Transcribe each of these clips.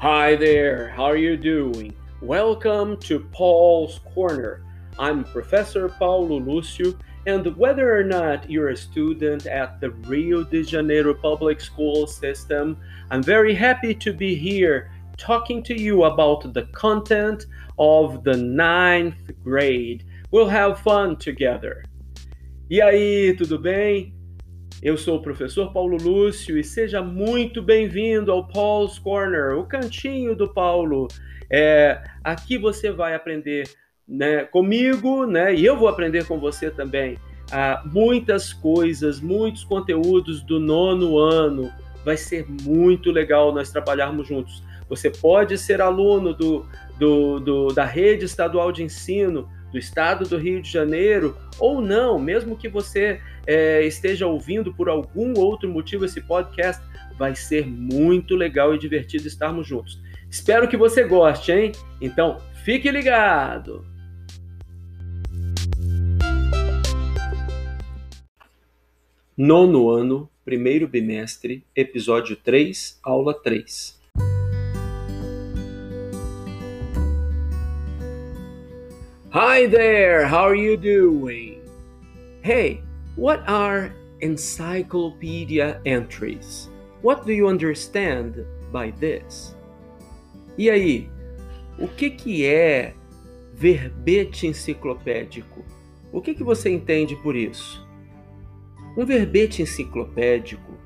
Hi there, how are you doing? Welcome to Paul's Corner. I'm Professor Paulo Lúcio, and whether or not you're a student at the Rio de Janeiro public school system, I'm very happy to be here talking to you about the content of the ninth grade. We'll have fun together. E aí, tudo bem? Eu sou o professor Paulo Lúcio e seja muito bem-vindo ao Paul's Corner, o cantinho do Paulo. É, aqui você vai aprender né, comigo, né, e eu vou aprender com você também, ah, muitas coisas, muitos conteúdos do nono ano. Vai ser muito legal nós trabalharmos juntos. Você pode ser aluno do, do, do da rede estadual de ensino do estado do Rio de Janeiro, ou não, mesmo que você é, esteja ouvindo por algum outro motivo esse podcast, vai ser muito legal e divertido estarmos juntos. Espero que você goste, hein? Então, fique ligado! Nono ano, primeiro bimestre, episódio 3, aula 3. Hi there, how are you doing? Hey, What are encyclopedia entries? What do you understand by this? E aí, o que, que é verbete enciclopédico? O que, que você entende por isso? Um verbete enciclopédico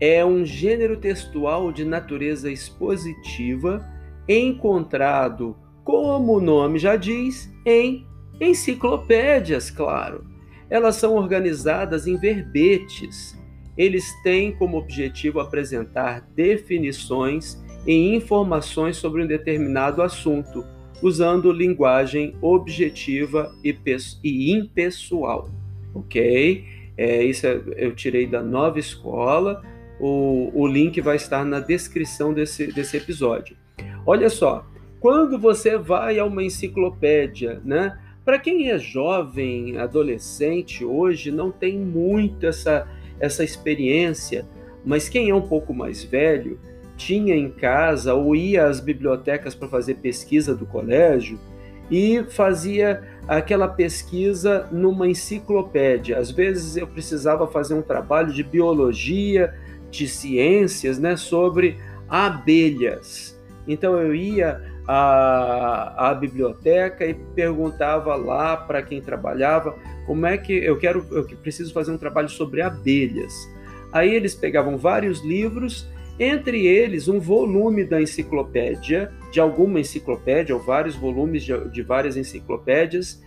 é um gênero textual de natureza expositiva encontrado, como o nome já diz, em enciclopédias, claro elas são organizadas em verbetes. Eles têm como objetivo apresentar definições e informações sobre um determinado assunto, usando linguagem objetiva e impessoal. Ok? É, isso é, eu tirei da nova escola. O, o link vai estar na descrição desse, desse episódio. Olha só, quando você vai a uma enciclopédia, né? Para quem é jovem, adolescente hoje, não tem muito essa, essa experiência, mas quem é um pouco mais velho tinha em casa ou ia às bibliotecas para fazer pesquisa do colégio e fazia aquela pesquisa numa enciclopédia. Às vezes eu precisava fazer um trabalho de biologia, de ciências, né, sobre abelhas. Então eu ia à biblioteca e perguntava lá para quem trabalhava como é que eu quero, eu preciso fazer um trabalho sobre abelhas. Aí eles pegavam vários livros, entre eles um volume da enciclopédia, de alguma enciclopédia, ou vários volumes de, de várias enciclopédias,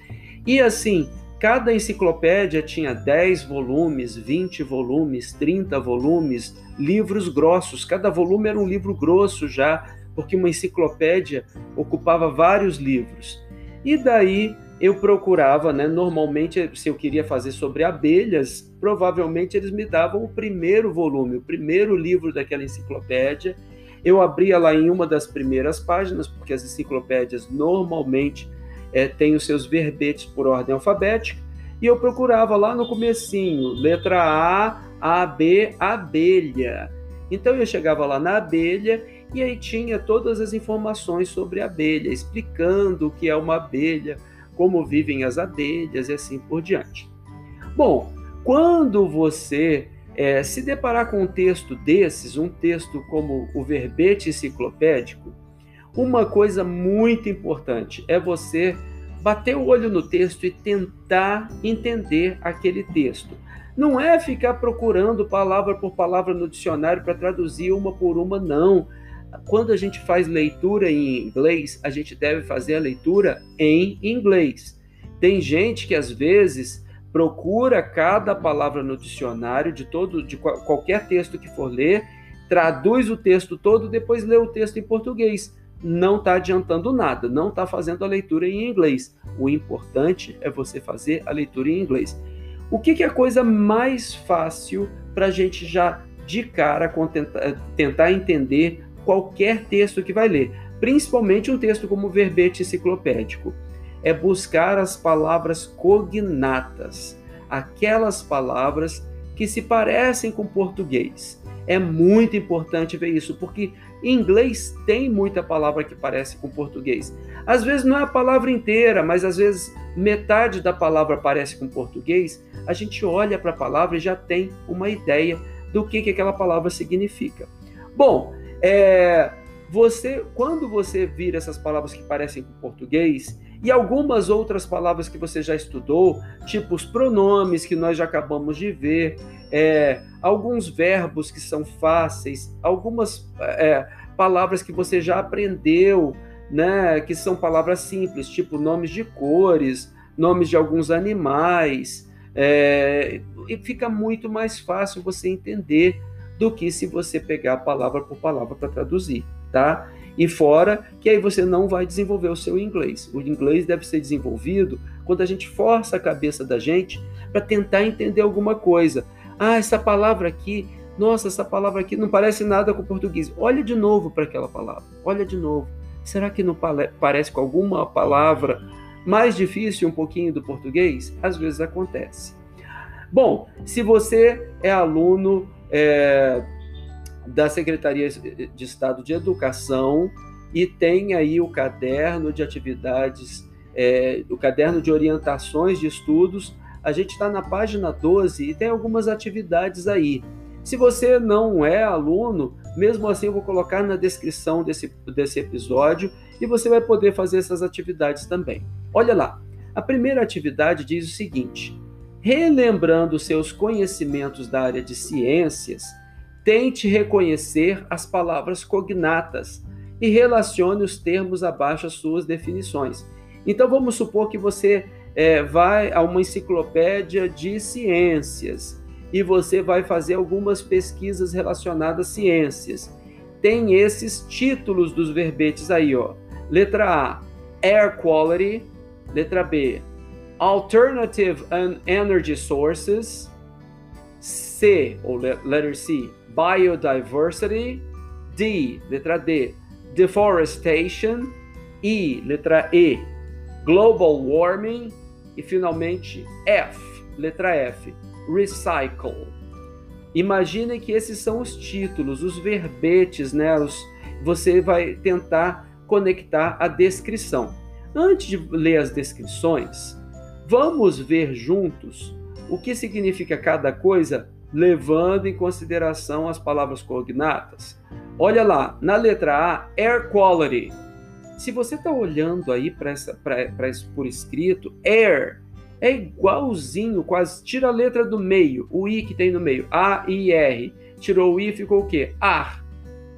e assim, cada enciclopédia tinha 10 volumes, 20 volumes, 30 volumes, livros grossos. Cada volume era um livro grosso já, porque uma enciclopédia ocupava vários livros. E daí eu procurava, né? Normalmente, se eu queria fazer sobre abelhas, provavelmente eles me davam o primeiro volume, o primeiro livro daquela enciclopédia. Eu abria lá em uma das primeiras páginas, porque as enciclopédias normalmente é, têm os seus verbetes por ordem alfabética, e eu procurava lá no comecinho, letra A, A, B, abelha. Então eu chegava lá na abelha e aí tinha todas as informações sobre abelha, explicando o que é uma abelha, como vivem as abelhas e assim por diante. Bom, quando você é, se deparar com um texto desses, um texto como o verbete enciclopédico, uma coisa muito importante é você bater o olho no texto e tentar entender aquele texto. Não é ficar procurando palavra por palavra no dicionário para traduzir uma por uma, não quando a gente faz leitura em inglês, a gente deve fazer a leitura em inglês. Tem gente que às vezes procura cada palavra no dicionário de todo de qualquer texto que for ler, traduz o texto todo, depois lê o texto em português. Não está adiantando nada, não está fazendo a leitura em inglês. O importante é você fazer a leitura em inglês. O que, que é a coisa mais fácil para a gente já de cara tentar entender qualquer texto que vai ler, principalmente um texto como verbete enciclopédico. É buscar as palavras cognatas, aquelas palavras que se parecem com português. É muito importante ver isso, porque em inglês tem muita palavra que parece com português. Às vezes não é a palavra inteira, mas às vezes metade da palavra parece com português. A gente olha para a palavra e já tem uma ideia do que, que aquela palavra significa. Bom, é, você, quando você vira essas palavras que parecem com português e algumas outras palavras que você já estudou, tipo os pronomes que nós já acabamos de ver, é, alguns verbos que são fáceis, algumas é, palavras que você já aprendeu, né, que são palavras simples, tipo nomes de cores, nomes de alguns animais, é, e fica muito mais fácil você entender do que se você pegar palavra por palavra para traduzir, tá? E fora que aí você não vai desenvolver o seu inglês. O inglês deve ser desenvolvido quando a gente força a cabeça da gente para tentar entender alguma coisa. Ah, essa palavra aqui, nossa, essa palavra aqui não parece nada com o português. Olha de novo para aquela palavra. Olha de novo. Será que não parece com alguma palavra mais difícil um pouquinho do português? Às vezes acontece. Bom, se você é aluno é, da Secretaria de Estado de Educação e tem aí o caderno de atividades, é, o caderno de orientações de estudos. A gente está na página 12 e tem algumas atividades aí. Se você não é aluno, mesmo assim eu vou colocar na descrição desse, desse episódio e você vai poder fazer essas atividades também. Olha lá, a primeira atividade diz o seguinte: relembrando seus conhecimentos da área de ciências, tente reconhecer as palavras cognatas e relacione os termos abaixo às suas definições. Então vamos supor que você é, vai a uma enciclopédia de ciências e você vai fazer algumas pesquisas relacionadas a ciências. Tem esses títulos dos verbetes aí, ó. Letra A, Air Quality. Letra B, Alternative Energy Sources. C, ou letter C, Biodiversity. D, letra D, Deforestation. E, letra E, Global Warming. E finalmente F, letra F, Recycle. Imaginem que esses são os títulos, os verbetes, né? Os, você vai tentar conectar a descrição. Antes de ler as descrições, Vamos ver juntos o que significa cada coisa, levando em consideração as palavras cognatas. Olha lá, na letra A, air quality. Se você está olhando aí para isso por escrito, air é igualzinho, quase. Tira a letra do meio, o i que tem no meio, A, I, R. Tirou o i, ficou o quê? Ar.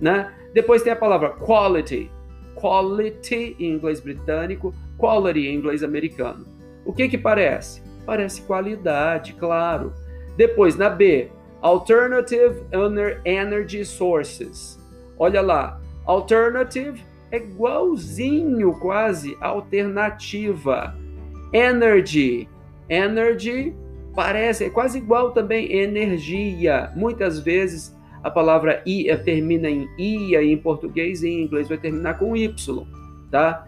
Né? Depois tem a palavra quality. Quality em inglês britânico, quality em inglês americano. O que que parece? Parece qualidade, claro. Depois, na B, Alternative Energy Sources. Olha lá, Alternative é igualzinho quase alternativa. Energy, energy parece, é quase igual também energia. Muitas vezes a palavra i eh, termina em ia em português e em inglês vai terminar com y, tá?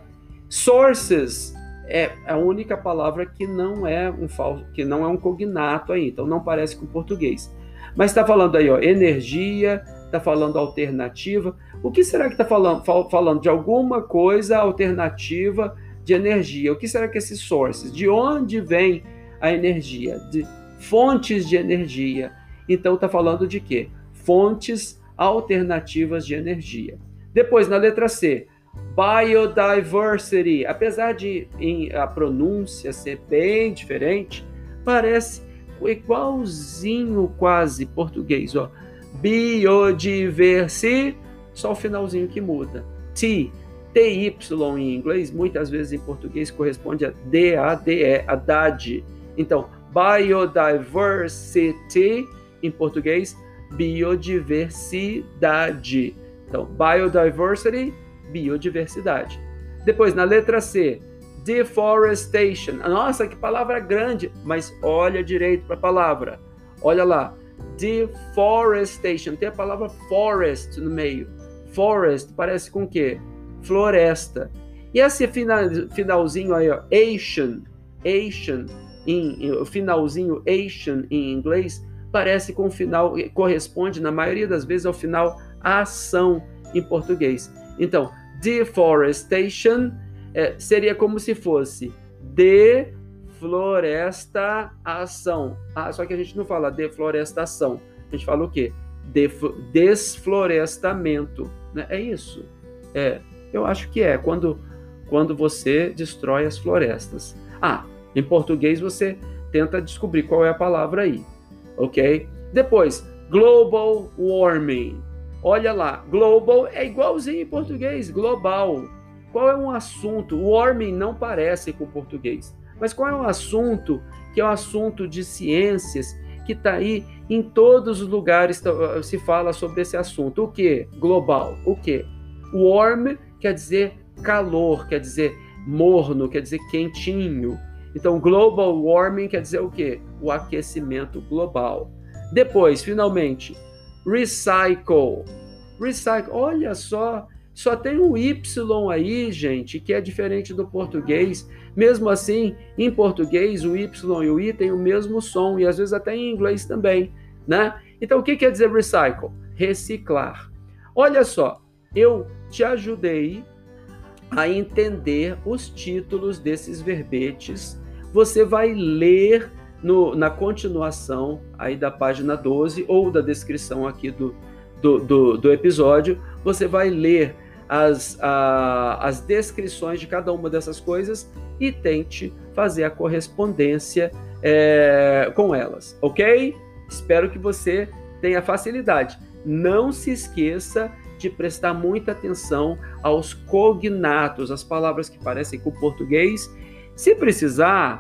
Sources é a única palavra que não é um falso, que não é um cognato aí, então não parece com português. Mas está falando aí, ó, energia, está falando alternativa. O que será que está falando? Falando de alguma coisa alternativa de energia. O que será que é esses sources? De onde vem a energia? De fontes de energia. Então está falando de quê? Fontes alternativas de energia. Depois, na letra C, biodiversity. Apesar de em, a pronúncia ser bem diferente, parece igualzinho quase português, ó. Biodiversi, só o finalzinho que muda. T, TY em inglês, muitas vezes em português corresponde a DADE, a DAD. Então, biodiversity em português, biodiversidade. Então, biodiversity biodiversidade. Depois, na letra C, deforestation. Nossa, que palavra grande, mas olha direito para a palavra. Olha lá, deforestation. Tem a palavra forest no meio. Forest parece com o quê? Floresta. E esse final, finalzinho aí, ó, Asian, Asian, em, o finalzinho Asian em inglês, parece com o final, corresponde, na maioria das vezes, ao final ação em português. Então, deforestation é, seria como se fosse deflorestação. Ah, só que a gente não fala deflorestação. A gente fala o quê? Def desflorestamento. Né? É isso. É, eu acho que é quando, quando você destrói as florestas. Ah, em português você tenta descobrir qual é a palavra aí, ok? Depois, global warming. Olha lá, global é igualzinho em português, global. Qual é um assunto? Warming não parece com português, mas qual é um assunto que é um assunto de ciências que está aí em todos os lugares se fala sobre esse assunto. O que? Global. O que? Warm quer dizer calor, quer dizer morno, quer dizer quentinho. Então, global warming quer dizer o quê? O aquecimento global. Depois, finalmente, recycle. Recycle, olha só, só tem um Y aí, gente, que é diferente do português. Mesmo assim, em português, o Y e o I têm o mesmo som, e às vezes até em inglês também, né? Então, o que quer dizer recycle? Reciclar. Olha só, eu te ajudei a entender os títulos desses verbetes. Você vai ler no, na continuação aí da página 12 ou da descrição aqui do, do, do, do episódio, você vai ler as, a, as descrições de cada uma dessas coisas e tente fazer a correspondência é, com elas, ok? Espero que você tenha facilidade. Não se esqueça de prestar muita atenção aos cognatos, as palavras que parecem com o português. Se precisar,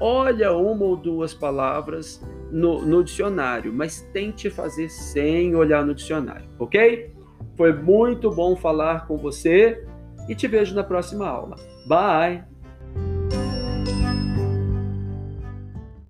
olha uma ou duas palavras no, no dicionário, mas tente fazer sem olhar no dicionário, ok? Foi muito bom falar com você e te vejo na próxima aula. Bye!